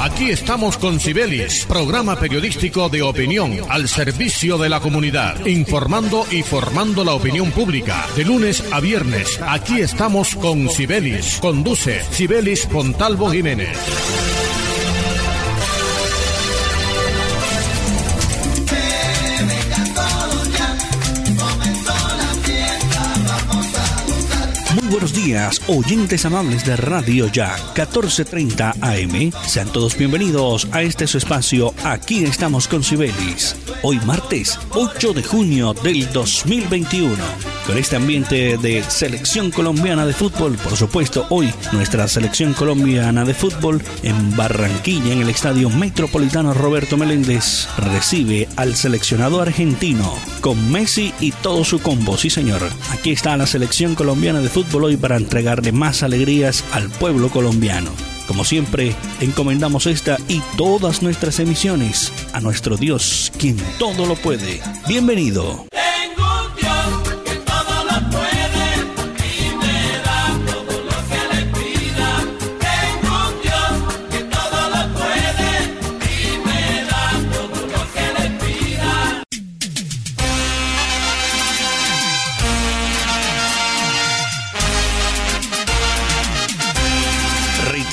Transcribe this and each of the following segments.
Aquí estamos con Cibelis, programa periodístico de opinión al servicio de la comunidad, informando y formando la opinión pública. De lunes a viernes, aquí estamos con Cibelis. Conduce Cibelis Pontalvo Jiménez. Buenos días, oyentes amables de Radio Ya 1430 AM. Sean todos bienvenidos a este su espacio. Aquí estamos con Sibelis. Hoy martes 8 de junio del 2021. Con este ambiente de selección colombiana de fútbol, por supuesto, hoy nuestra selección colombiana de fútbol en Barranquilla, en el Estadio Metropolitano Roberto Meléndez, recibe al seleccionado argentino con Messi y todo su combo. Sí, señor. Aquí está la selección colombiana de fútbol para entregarle más alegrías al pueblo colombiano. Como siempre, encomendamos esta y todas nuestras emisiones a nuestro Dios, quien todo lo puede. Bienvenido.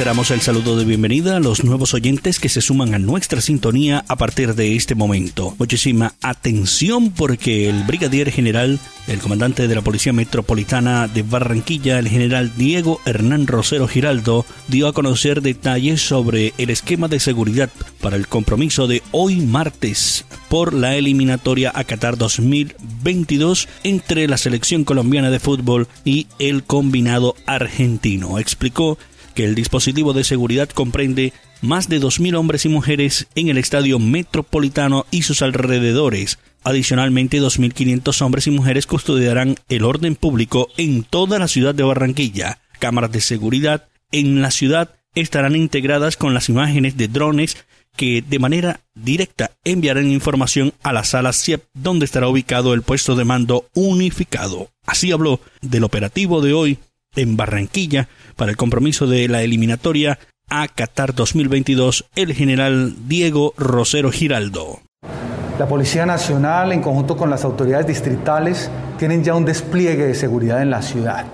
Reiteramos el saludo de bienvenida a los nuevos oyentes que se suman a nuestra sintonía a partir de este momento. Muchísima atención porque el brigadier general, el comandante de la Policía Metropolitana de Barranquilla, el general Diego Hernán Rosero Giraldo, dio a conocer detalles sobre el esquema de seguridad para el compromiso de hoy martes por la eliminatoria a Qatar 2022 entre la selección colombiana de fútbol y el combinado argentino. Explicó que el dispositivo de seguridad comprende más de 2.000 hombres y mujeres en el estadio metropolitano y sus alrededores. Adicionalmente, 2.500 hombres y mujeres custodiarán el orden público en toda la ciudad de Barranquilla. Cámaras de seguridad en la ciudad estarán integradas con las imágenes de drones que de manera directa enviarán información a la sala CIEP donde estará ubicado el puesto de mando unificado. Así habló del operativo de hoy en Barranquilla para el compromiso de la eliminatoria a Qatar 2022 el general Diego Rosero Giraldo. La Policía Nacional, en conjunto con las autoridades distritales, tienen ya un despliegue de seguridad en la ciudad.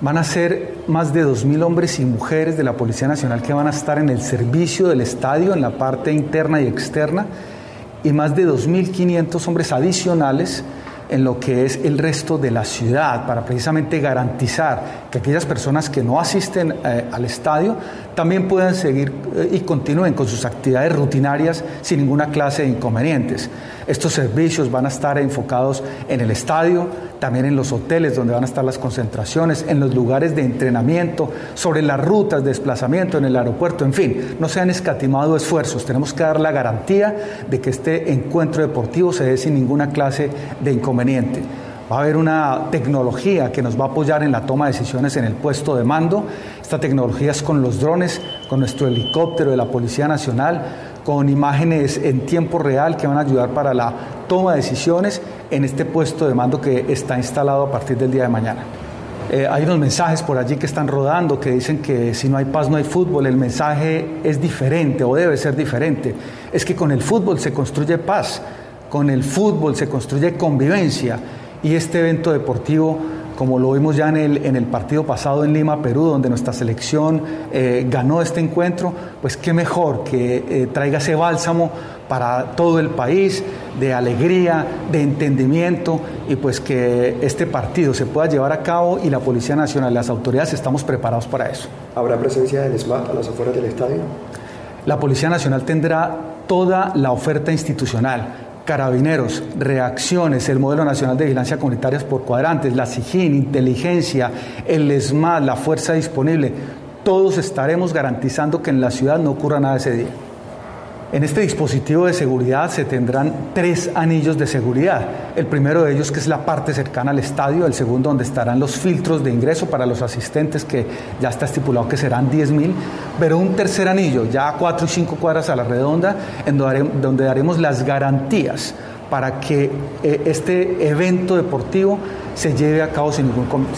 Van a ser más de 2.000 hombres y mujeres de la Policía Nacional que van a estar en el servicio del estadio, en la parte interna y externa, y más de 2.500 hombres adicionales en lo que es el resto de la ciudad para precisamente garantizar que aquellas personas que no asisten eh, al estadio también puedan seguir eh, y continúen con sus actividades rutinarias sin ninguna clase de inconvenientes. Estos servicios van a estar enfocados en el estadio, también en los hoteles donde van a estar las concentraciones, en los lugares de entrenamiento, sobre las rutas de desplazamiento en el aeropuerto, en fin, no se han escatimado esfuerzos. Tenemos que dar la garantía de que este encuentro deportivo se dé sin ninguna clase de inconveniente. Va a haber una tecnología que nos va a apoyar en la toma de decisiones en el puesto de mando. Esta tecnología es con los drones, con nuestro helicóptero de la Policía Nacional, con imágenes en tiempo real que van a ayudar para la toma de decisiones en este puesto de mando que está instalado a partir del día de mañana. Eh, hay unos mensajes por allí que están rodando que dicen que si no hay paz no hay fútbol. El mensaje es diferente o debe ser diferente. Es que con el fútbol se construye paz, con el fútbol se construye convivencia y este evento deportivo como lo vimos ya en el, en el partido pasado en Lima, Perú, donde nuestra selección eh, ganó este encuentro, pues qué mejor que eh, traiga ese bálsamo para todo el país, de alegría, de entendimiento, y pues que este partido se pueda llevar a cabo y la Policía Nacional y las autoridades estamos preparados para eso. ¿Habrá presencia del SMAT a las afueras del estadio? La Policía Nacional tendrá toda la oferta institucional Carabineros, reacciones, el Modelo Nacional de Vigilancia Comunitaria por cuadrantes, la SIGIN, inteligencia, el ESMAD, la fuerza disponible, todos estaremos garantizando que en la ciudad no ocurra nada ese día. En este dispositivo de seguridad se tendrán tres anillos de seguridad. El primero de ellos que es la parte cercana al estadio, el segundo donde estarán los filtros de ingreso para los asistentes que ya está estipulado que serán 10.000, pero un tercer anillo ya a cuatro y cinco cuadras a la redonda en donde daremos las garantías para que eh, este evento deportivo se lleve a cabo sin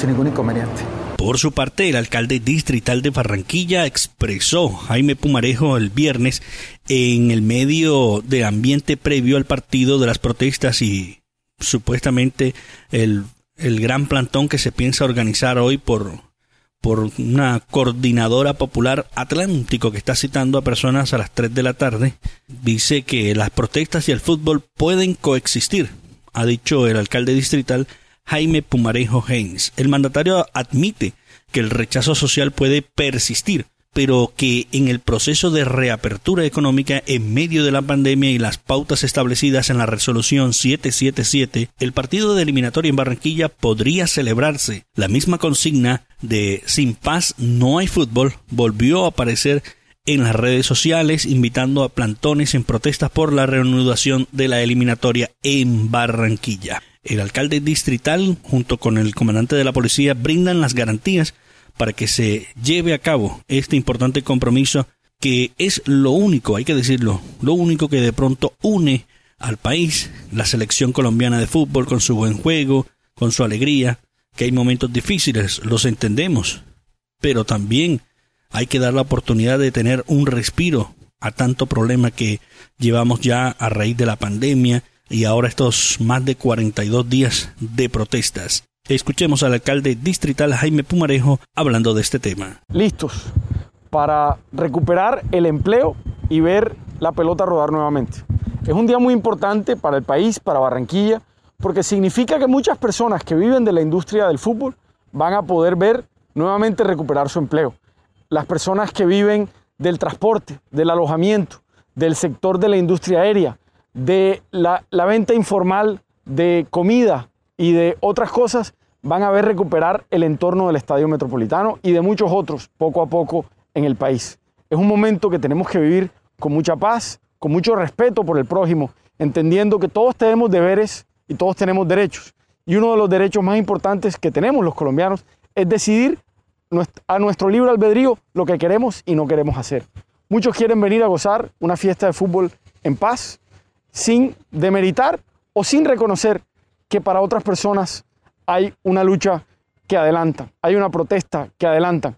ningún inconveniente. Por su parte, el alcalde distrital de Barranquilla expresó Jaime Pumarejo el viernes en el medio de ambiente previo al partido de las protestas y supuestamente el, el gran plantón que se piensa organizar hoy por por una coordinadora popular Atlántico que está citando a personas a las 3 de la tarde, dice que las protestas y el fútbol pueden coexistir, ha dicho el alcalde distrital Jaime Pumarejo Haynes. El mandatario admite que el rechazo social puede persistir, pero que en el proceso de reapertura económica en medio de la pandemia y las pautas establecidas en la resolución 777, el partido de eliminatoria en Barranquilla podría celebrarse. La misma consigna de Sin paz no hay fútbol volvió a aparecer en las redes sociales invitando a plantones en protestas por la reanudación de la eliminatoria en Barranquilla. El alcalde distrital junto con el comandante de la policía brindan las garantías para que se lleve a cabo este importante compromiso que es lo único, hay que decirlo, lo único que de pronto une al país, la selección colombiana de fútbol con su buen juego, con su alegría, que hay momentos difíciles, los entendemos, pero también hay que dar la oportunidad de tener un respiro a tanto problema que llevamos ya a raíz de la pandemia y ahora estos más de 42 días de protestas. Escuchemos al alcalde distrital Jaime Pumarejo hablando de este tema. Listos para recuperar el empleo y ver la pelota rodar nuevamente. Es un día muy importante para el país, para Barranquilla, porque significa que muchas personas que viven de la industria del fútbol van a poder ver nuevamente recuperar su empleo. Las personas que viven del transporte, del alojamiento, del sector de la industria aérea, de la, la venta informal de comida, y de otras cosas van a ver recuperar el entorno del Estadio Metropolitano y de muchos otros poco a poco en el país. Es un momento que tenemos que vivir con mucha paz, con mucho respeto por el prójimo, entendiendo que todos tenemos deberes y todos tenemos derechos. Y uno de los derechos más importantes que tenemos los colombianos es decidir a nuestro libre albedrío lo que queremos y no queremos hacer. Muchos quieren venir a gozar una fiesta de fútbol en paz, sin demeritar o sin reconocer que para otras personas hay una lucha que adelanta, hay una protesta que adelantan.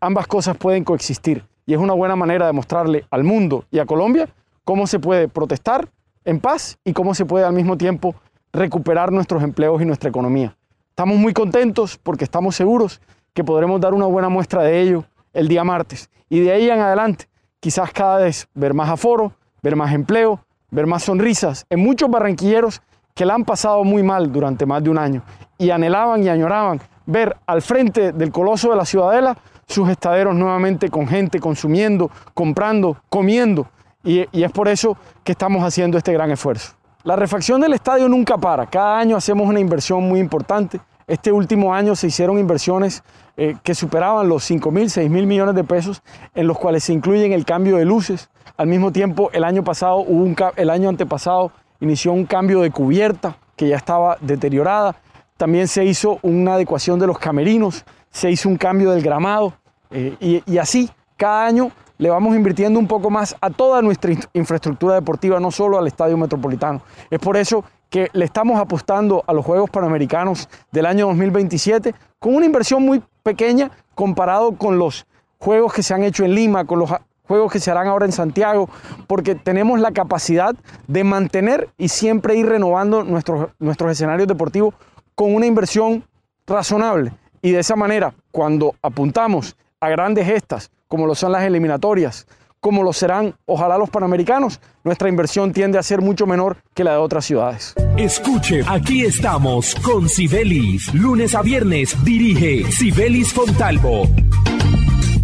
Ambas cosas pueden coexistir y es una buena manera de mostrarle al mundo y a Colombia cómo se puede protestar en paz y cómo se puede al mismo tiempo recuperar nuestros empleos y nuestra economía. Estamos muy contentos porque estamos seguros que podremos dar una buena muestra de ello el día martes y de ahí en adelante quizás cada vez ver más aforo, ver más empleo, ver más sonrisas en muchos barranquilleros que la han pasado muy mal durante más de un año y anhelaban y añoraban ver al frente del coloso de la ciudadela sus estaderos nuevamente con gente consumiendo, comprando, comiendo. Y, es por eso que estamos haciendo este gran esfuerzo. La refacción del estadio nunca para. Cada año hacemos una inversión muy importante. Este último año se hicieron inversiones eh, que superaban los 5 mil, 6 mil millones de pesos, en los cuales se incluyen el cambio de luces. Al mismo tiempo, el año pasado, hubo un, el año antepasado, inició un cambio de cubierta que ya estaba deteriorada. También se hizo una adecuación de los camerinos, se hizo un cambio del gramado eh, y, y así cada año le vamos invirtiendo un poco más a toda nuestra infraestructura deportiva, no solo al Estadio Metropolitano. Es por eso que le estamos apostando a los Juegos Panamericanos del año 2027 con una inversión muy pequeña comparado con los Juegos que se han hecho en Lima, con los juegos que se harán ahora en Santiago, porque tenemos la capacidad de mantener y siempre ir renovando nuestros, nuestros escenarios deportivos con una inversión razonable. Y de esa manera, cuando apuntamos a grandes gestas, como lo son las eliminatorias, como lo serán, ojalá los panamericanos, nuestra inversión tiende a ser mucho menor que la de otras ciudades. Escuche, aquí estamos con Sibelis. Lunes a viernes dirige Sibelis Fontalvo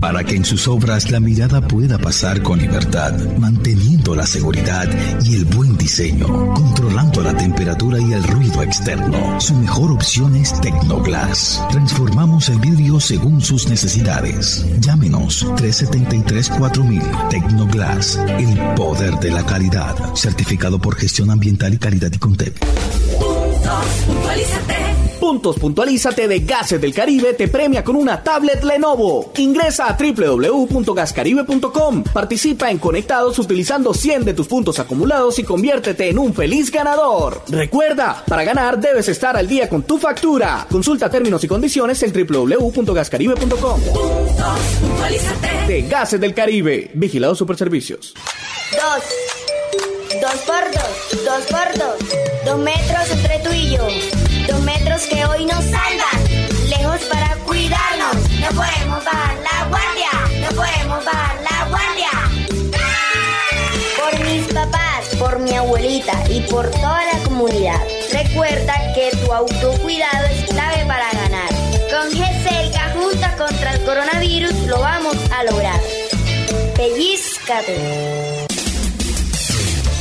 para que en sus obras la mirada pueda pasar con libertad, manteniendo la seguridad y el buen diseño, controlando la temperatura y el ruido externo. Su mejor opción es Tecnoglass. Transformamos el vidrio según sus necesidades. Llámenos 373-4000 Tecnoglass, el poder de la calidad. Certificado por gestión ambiental y calidad y Contec. Puntos Puntualízate de Gases del Caribe te premia con una tablet Lenovo. Ingresa a www.gascaribe.com. Participa en Conectados utilizando 100 de tus puntos acumulados y conviértete en un feliz ganador. Recuerda, para ganar debes estar al día con tu factura. Consulta términos y condiciones en www.gascaribe.com. De Gases del Caribe. Vigilado Superservicios. Dos. Dos por dos. Dos por dos. Dos metros entre tú y yo. Y por toda la comunidad. Recuerda que tu autocuidado es clave para ganar. Con GESELCA juntas contra el coronavirus lo vamos a lograr. Pellizcate.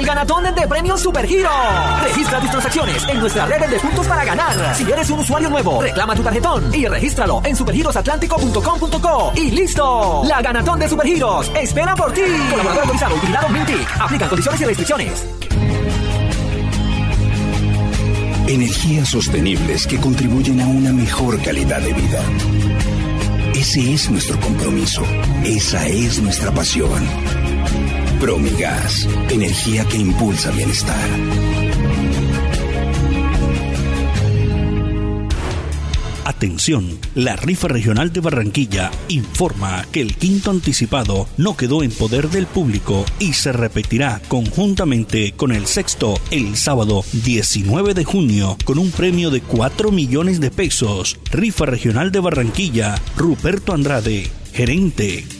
El ganatón de premios Supergiro. Registra tus transacciones en nuestra red de puntos para ganar. Si eres un usuario nuevo, reclama tu tarjetón y regístralo en supergirosatlántico.com.co y listo. La ganatón de Supergiros espera por ti. Colaborador autorizado utilizado Mintic. Aplican condiciones y restricciones. Energías sostenibles que contribuyen a una mejor calidad de vida. Ese es nuestro compromiso. Esa es nuestra pasión. Promigas, energía que impulsa bienestar. Atención, la rifa regional de Barranquilla informa que el quinto anticipado no quedó en poder del público y se repetirá conjuntamente con el sexto el sábado 19 de junio con un premio de 4 millones de pesos. Rifa regional de Barranquilla, Ruperto Andrade, gerente.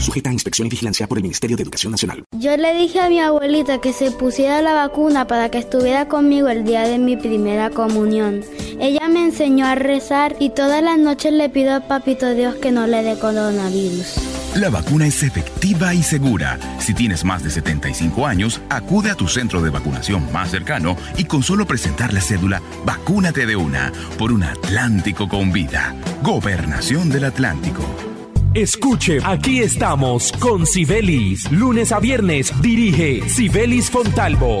sujeta a inspección y vigilancia por el Ministerio de Educación Nacional. Yo le dije a mi abuelita que se pusiera la vacuna para que estuviera conmigo el día de mi primera comunión. Ella me enseñó a rezar y todas las noches le pido a Papito Dios que no le dé coronavirus. La vacuna es efectiva y segura. Si tienes más de 75 años, acude a tu centro de vacunación más cercano y con solo presentar la cédula, vacúnate de una por un Atlántico con vida. Gobernación del Atlántico. Escuche, aquí estamos con Sibelis. Lunes a viernes dirige Sibelis Fontalvo.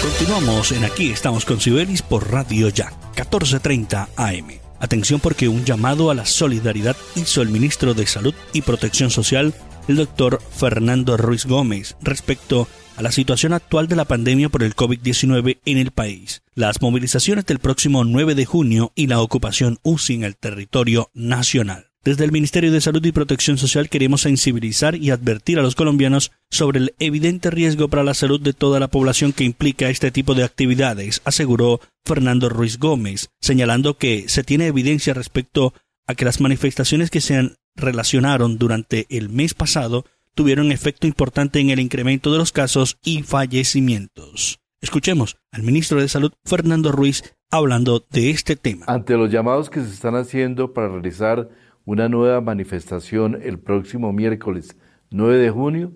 Continuamos en Aquí estamos con Sibelis por Radio Ya, 1430 AM. Atención porque un llamado a la solidaridad hizo el ministro de Salud y Protección Social, el doctor Fernando Ruiz Gómez, respecto a la situación actual de la pandemia por el COVID-19 en el país, las movilizaciones del próximo 9 de junio y la ocupación UCI en el territorio nacional. Desde el Ministerio de Salud y Protección Social queremos sensibilizar y advertir a los colombianos sobre el evidente riesgo para la salud de toda la población que implica este tipo de actividades, aseguró Fernando Ruiz Gómez, señalando que se tiene evidencia respecto a que las manifestaciones que se relacionaron durante el mes pasado tuvieron efecto importante en el incremento de los casos y fallecimientos. Escuchemos al ministro de Salud, Fernando Ruiz, hablando de este tema. Ante los llamados que se están haciendo para realizar una nueva manifestación el próximo miércoles 9 de junio,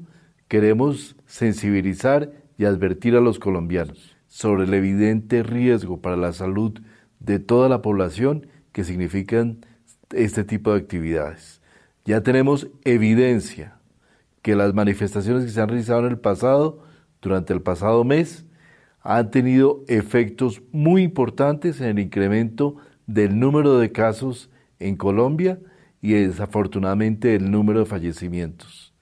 queremos sensibilizar y advertir a los colombianos sobre el evidente riesgo para la salud de toda la población que significan este tipo de actividades. Ya tenemos evidencia que las manifestaciones que se han realizado en el pasado, durante el pasado mes, han tenido efectos muy importantes en el incremento del número de casos en Colombia y desafortunadamente el número de fallecimientos.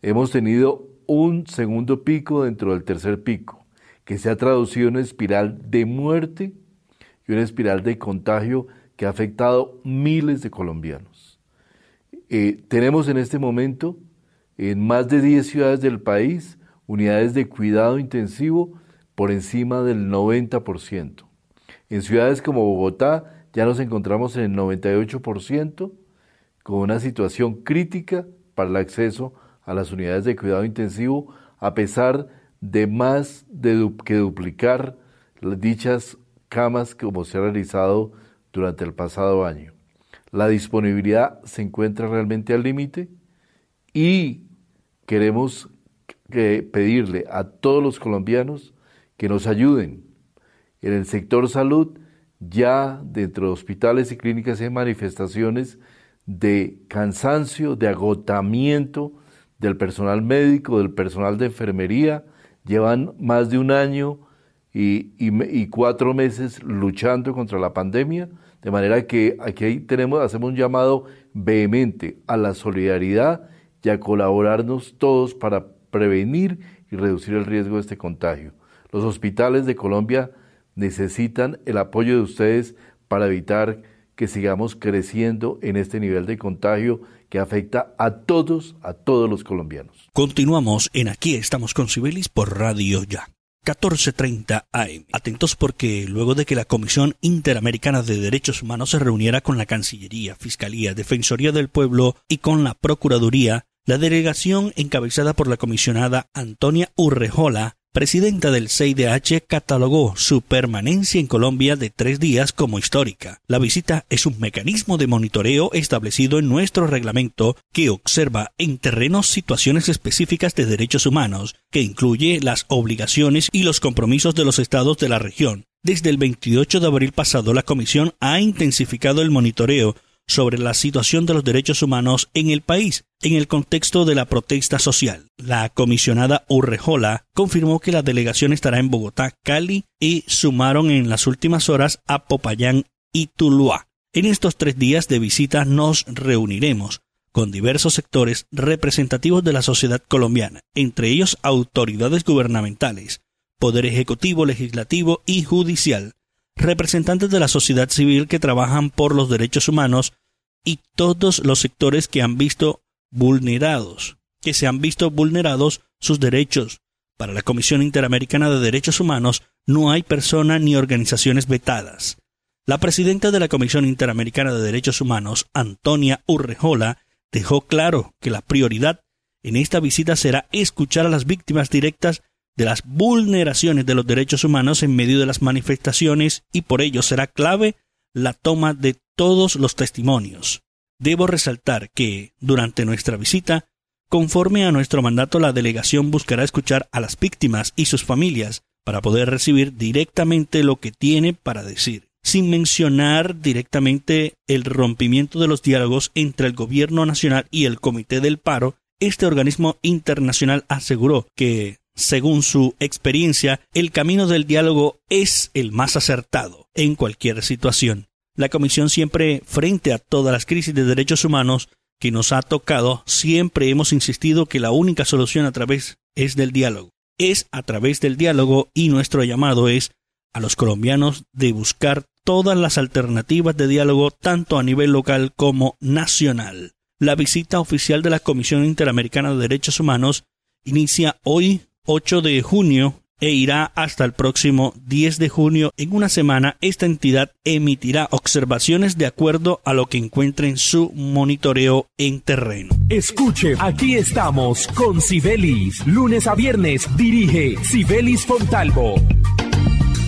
Hemos tenido un segundo pico dentro del tercer pico, que se ha traducido en una espiral de muerte y una espiral de contagio que ha afectado miles de colombianos. Eh, tenemos en este momento en más de 10 ciudades del país unidades de cuidado intensivo por encima del 90%. En ciudades como Bogotá ya nos encontramos en el 98% con una situación crítica para el acceso a las unidades de cuidado intensivo, a pesar de más de que duplicar dichas camas como se ha realizado durante el pasado año. La disponibilidad se encuentra realmente al límite y queremos pedirle a todos los colombianos que nos ayuden. En el sector salud, ya dentro de hospitales y clínicas hay manifestaciones de cansancio, de agotamiento del personal médico, del personal de enfermería. Llevan más de un año y, y, cuatro meses luchando contra la pandemia, de manera que aquí tenemos, hacemos un llamado vehemente a la solidaridad y a colaborarnos todos para prevenir y reducir el riesgo de este contagio. Los hospitales de Colombia necesitan el apoyo de ustedes para evitar que sigamos creciendo en este nivel de contagio que afecta a todos, a todos los colombianos. Continuamos en Aquí estamos con Cibelis por Radio Ya. 14.30 AM. Atentos porque luego de que la Comisión Interamericana de Derechos Humanos se reuniera con la Cancillería, Fiscalía, Defensoría del Pueblo y con la Procuraduría, la delegación encabezada por la comisionada Antonia Urrejola presidenta del CIDH catalogó su permanencia en Colombia de tres días como histórica. La visita es un mecanismo de monitoreo establecido en nuestro reglamento que observa en terrenos situaciones específicas de derechos humanos, que incluye las obligaciones y los compromisos de los estados de la región. Desde el 28 de abril pasado, la Comisión ha intensificado el monitoreo sobre la situación de los derechos humanos en el país en el contexto de la protesta social. La comisionada Urrejola confirmó que la delegación estará en Bogotá, Cali y sumaron en las últimas horas a Popayán y Tuluá. En estos tres días de visita nos reuniremos con diversos sectores representativos de la sociedad colombiana, entre ellos autoridades gubernamentales, poder ejecutivo, legislativo y judicial, representantes de la sociedad civil que trabajan por los derechos humanos y todos los sectores que han visto vulnerados, que se han visto vulnerados sus derechos. Para la Comisión Interamericana de Derechos Humanos no hay persona ni organizaciones vetadas. La presidenta de la Comisión Interamericana de Derechos Humanos, Antonia Urrejola, dejó claro que la prioridad en esta visita será escuchar a las víctimas directas de las vulneraciones de los derechos humanos en medio de las manifestaciones y por ello será clave la toma de todos los testimonios. Debo resaltar que, durante nuestra visita, conforme a nuestro mandato, la delegación buscará escuchar a las víctimas y sus familias para poder recibir directamente lo que tiene para decir, sin mencionar directamente el rompimiento de los diálogos entre el Gobierno Nacional y el Comité del Paro. Este organismo internacional aseguró que según su experiencia, el camino del diálogo es el más acertado en cualquier situación. La Comisión siempre, frente a todas las crisis de derechos humanos que nos ha tocado, siempre hemos insistido que la única solución a través es del diálogo. Es a través del diálogo y nuestro llamado es a los colombianos de buscar todas las alternativas de diálogo tanto a nivel local como nacional. La visita oficial de la Comisión Interamericana de Derechos Humanos inicia hoy 8 de junio e irá hasta el próximo 10 de junio. En una semana, esta entidad emitirá observaciones de acuerdo a lo que encuentre en su monitoreo en terreno. Escuche, aquí estamos con Sibelis. Lunes a viernes dirige Sibelis Fontalvo.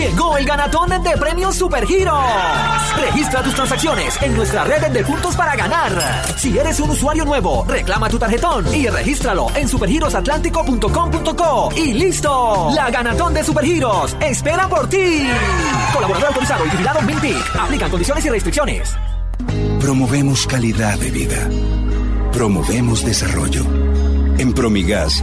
Llegó el ganatón de premios Supergiros. Registra tus transacciones en nuestra red de puntos para ganar. Si eres un usuario nuevo, reclama tu tarjetón y regístralo en supergirosatlántico.com.co y listo. La ganatón de Supergiros espera por ti. Colaborador autorizado y vigilado Mintic. Aplican condiciones y restricciones. Promovemos calidad de vida. Promovemos desarrollo. En Promigas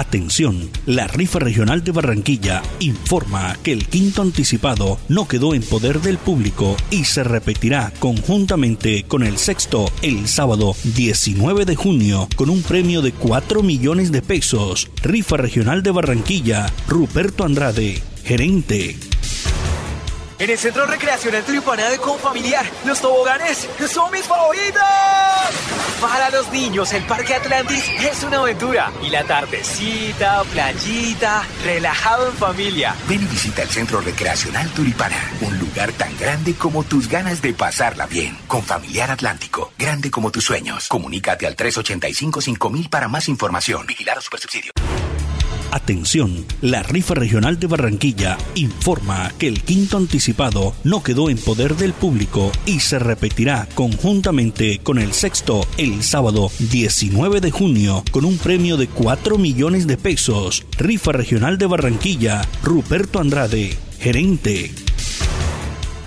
Atención, la rifa regional de Barranquilla informa que el quinto anticipado no quedó en poder del público y se repetirá conjuntamente con el sexto el sábado 19 de junio con un premio de 4 millones de pesos. Rifa regional de Barranquilla, Ruperto Andrade, gerente. En el Centro Recreacional Tulipanada de Confamiliar, los toboganes son mis favoritos. Para los niños, el Parque Atlantis es una aventura. Y la tardecita, playita, relajado en familia. Ven y visita el Centro Recreacional Tulipana, un lugar tan grande como tus ganas de pasarla bien. Con Familiar Atlántico, grande como tus sueños. Comunícate al 385-5000 para más información. Vigilado Supersubsidio. Atención, la rifa regional de Barranquilla informa que el quinto anticipado no quedó en poder del público y se repetirá conjuntamente con el sexto el sábado 19 de junio con un premio de 4 millones de pesos. Rifa regional de Barranquilla, Ruperto Andrade, gerente.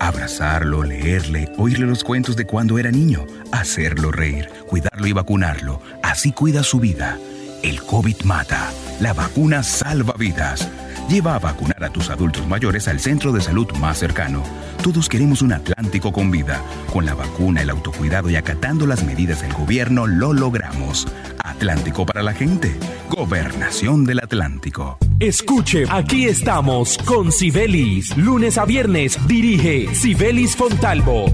Abrazarlo, leerle, oírle los cuentos de cuando era niño, hacerlo reír, cuidarlo y vacunarlo. Así cuida su vida. El COVID mata. La vacuna salva vidas. Lleva a vacunar a tus adultos mayores al centro de salud más cercano. Todos queremos un Atlántico con vida. Con la vacuna, el autocuidado y acatando las medidas del gobierno lo logramos. Atlántico para la gente. Gobernación del Atlántico. Escuche, aquí estamos con Sibelis. Lunes a viernes dirige Sibelis Fontalvo.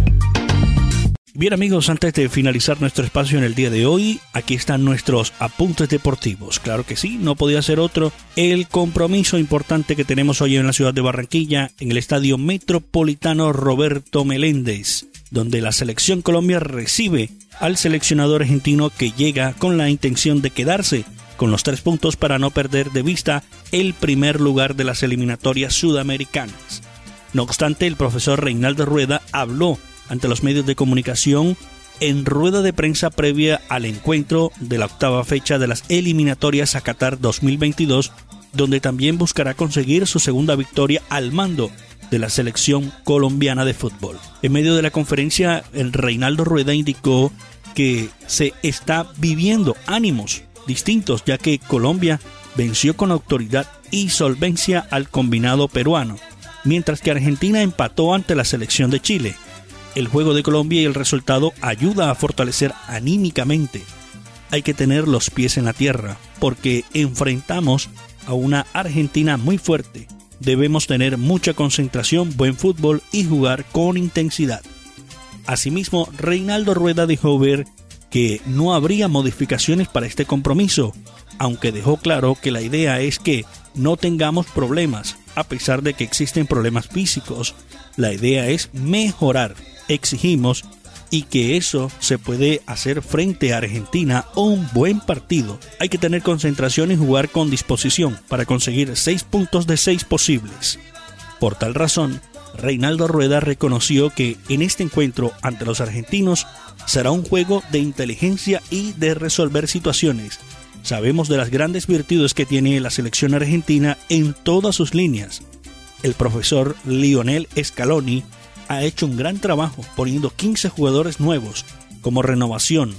Bien amigos, antes de finalizar nuestro espacio en el día de hoy, aquí están nuestros apuntes deportivos. Claro que sí, no podía ser otro. El compromiso importante que tenemos hoy en la ciudad de Barranquilla, en el Estadio Metropolitano Roberto Meléndez, donde la selección Colombia recibe al seleccionador argentino que llega con la intención de quedarse con los tres puntos para no perder de vista el primer lugar de las eliminatorias sudamericanas. No obstante, el profesor Reinaldo Rueda habló ante los medios de comunicación en rueda de prensa previa al encuentro de la octava fecha de las eliminatorias a Qatar 2022, donde también buscará conseguir su segunda victoria al mando de la selección colombiana de fútbol. En medio de la conferencia, el Reinaldo Rueda indicó que se está viviendo ánimos distintos, ya que Colombia venció con autoridad y solvencia al combinado peruano, mientras que Argentina empató ante la selección de Chile. El juego de Colombia y el resultado ayuda a fortalecer anímicamente. Hay que tener los pies en la tierra, porque enfrentamos a una Argentina muy fuerte. Debemos tener mucha concentración, buen fútbol y jugar con intensidad. Asimismo, Reinaldo Rueda dejó ver que no habría modificaciones para este compromiso, aunque dejó claro que la idea es que no tengamos problemas, a pesar de que existen problemas físicos. La idea es mejorar, exigimos, y que eso se puede hacer frente a Argentina o un buen partido. Hay que tener concentración y jugar con disposición para conseguir seis puntos de seis posibles. Por tal razón, Reinaldo Rueda reconoció que en este encuentro ante los argentinos será un juego de inteligencia y de resolver situaciones. Sabemos de las grandes virtudes que tiene la selección argentina en todas sus líneas. El profesor Lionel Scaloni ha hecho un gran trabajo poniendo 15 jugadores nuevos como renovación.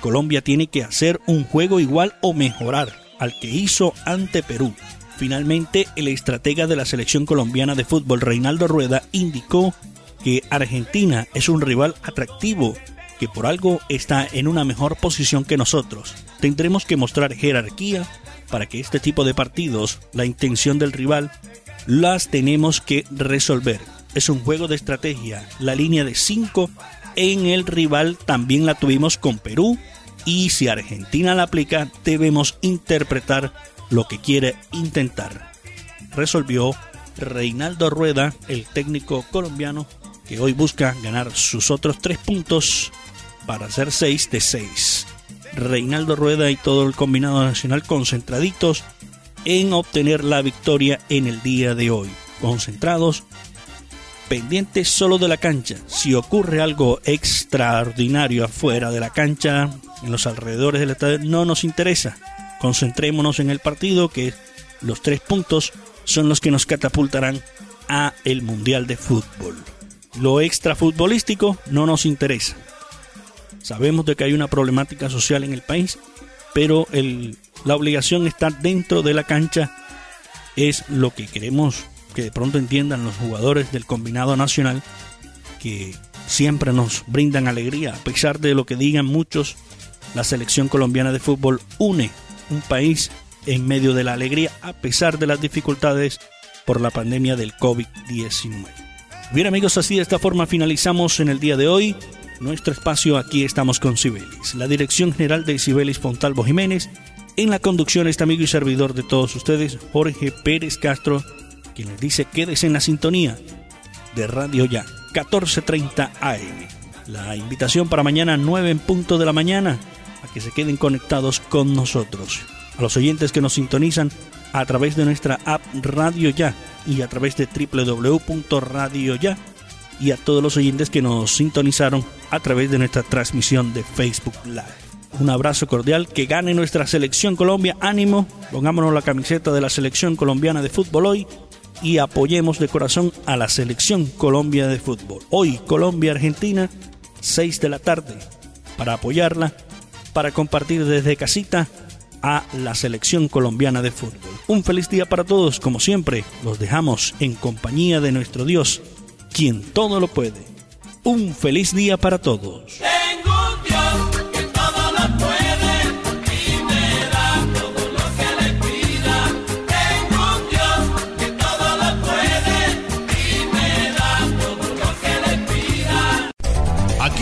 Colombia tiene que hacer un juego igual o mejorar al que hizo ante Perú. Finalmente, el estratega de la selección colombiana de fútbol, Reinaldo Rueda, indicó que Argentina es un rival atractivo que por algo está en una mejor posición que nosotros. Tendremos que mostrar jerarquía para que este tipo de partidos, la intención del rival, las tenemos que resolver. Es un juego de estrategia. La línea de 5 en el rival también la tuvimos con Perú y si Argentina la aplica debemos interpretar lo que quiere intentar. Resolvió Reinaldo Rueda, el técnico colombiano, que hoy busca ganar sus otros tres puntos para hacer seis de seis. Reinaldo Rueda y todo el combinado nacional concentraditos en obtener la victoria en el día de hoy. Concentrados, pendientes solo de la cancha. Si ocurre algo extraordinario afuera de la cancha, en los alrededores del estadio, no nos interesa Concentrémonos en el partido, que los tres puntos son los que nos catapultarán a el Mundial de Fútbol. Lo extrafutbolístico no nos interesa. Sabemos de que hay una problemática social en el país, pero la obligación está dentro de la cancha. Es lo que queremos que de pronto entiendan los jugadores del combinado nacional, que siempre nos brindan alegría, a pesar de lo que digan muchos, la selección colombiana de fútbol une un país en medio de la alegría a pesar de las dificultades por la pandemia del COVID-19. Bien amigos, así de esta forma finalizamos en el día de hoy nuestro espacio Aquí estamos con Cibelis. La dirección general de Cibelis Fontalvo Jiménez. En la conducción este amigo y servidor de todos ustedes, Jorge Pérez Castro, quien les dice quédese en la sintonía de Radio Ya, 14.30 AM. La invitación para mañana 9 en punto de la mañana a que se queden conectados con nosotros. A los oyentes que nos sintonizan a través de nuestra app Radio Ya y a través de www.radio ya y a todos los oyentes que nos sintonizaron a través de nuestra transmisión de Facebook Live. Un abrazo cordial, que gane nuestra selección Colombia, ánimo, pongámonos la camiseta de la selección colombiana de fútbol hoy y apoyemos de corazón a la selección Colombia de fútbol. Hoy Colombia-Argentina, 6 de la tarde. Para apoyarla para compartir desde casita a la selección colombiana de fútbol. Un feliz día para todos, como siempre, los dejamos en compañía de nuestro Dios, quien todo lo puede. Un feliz día para todos.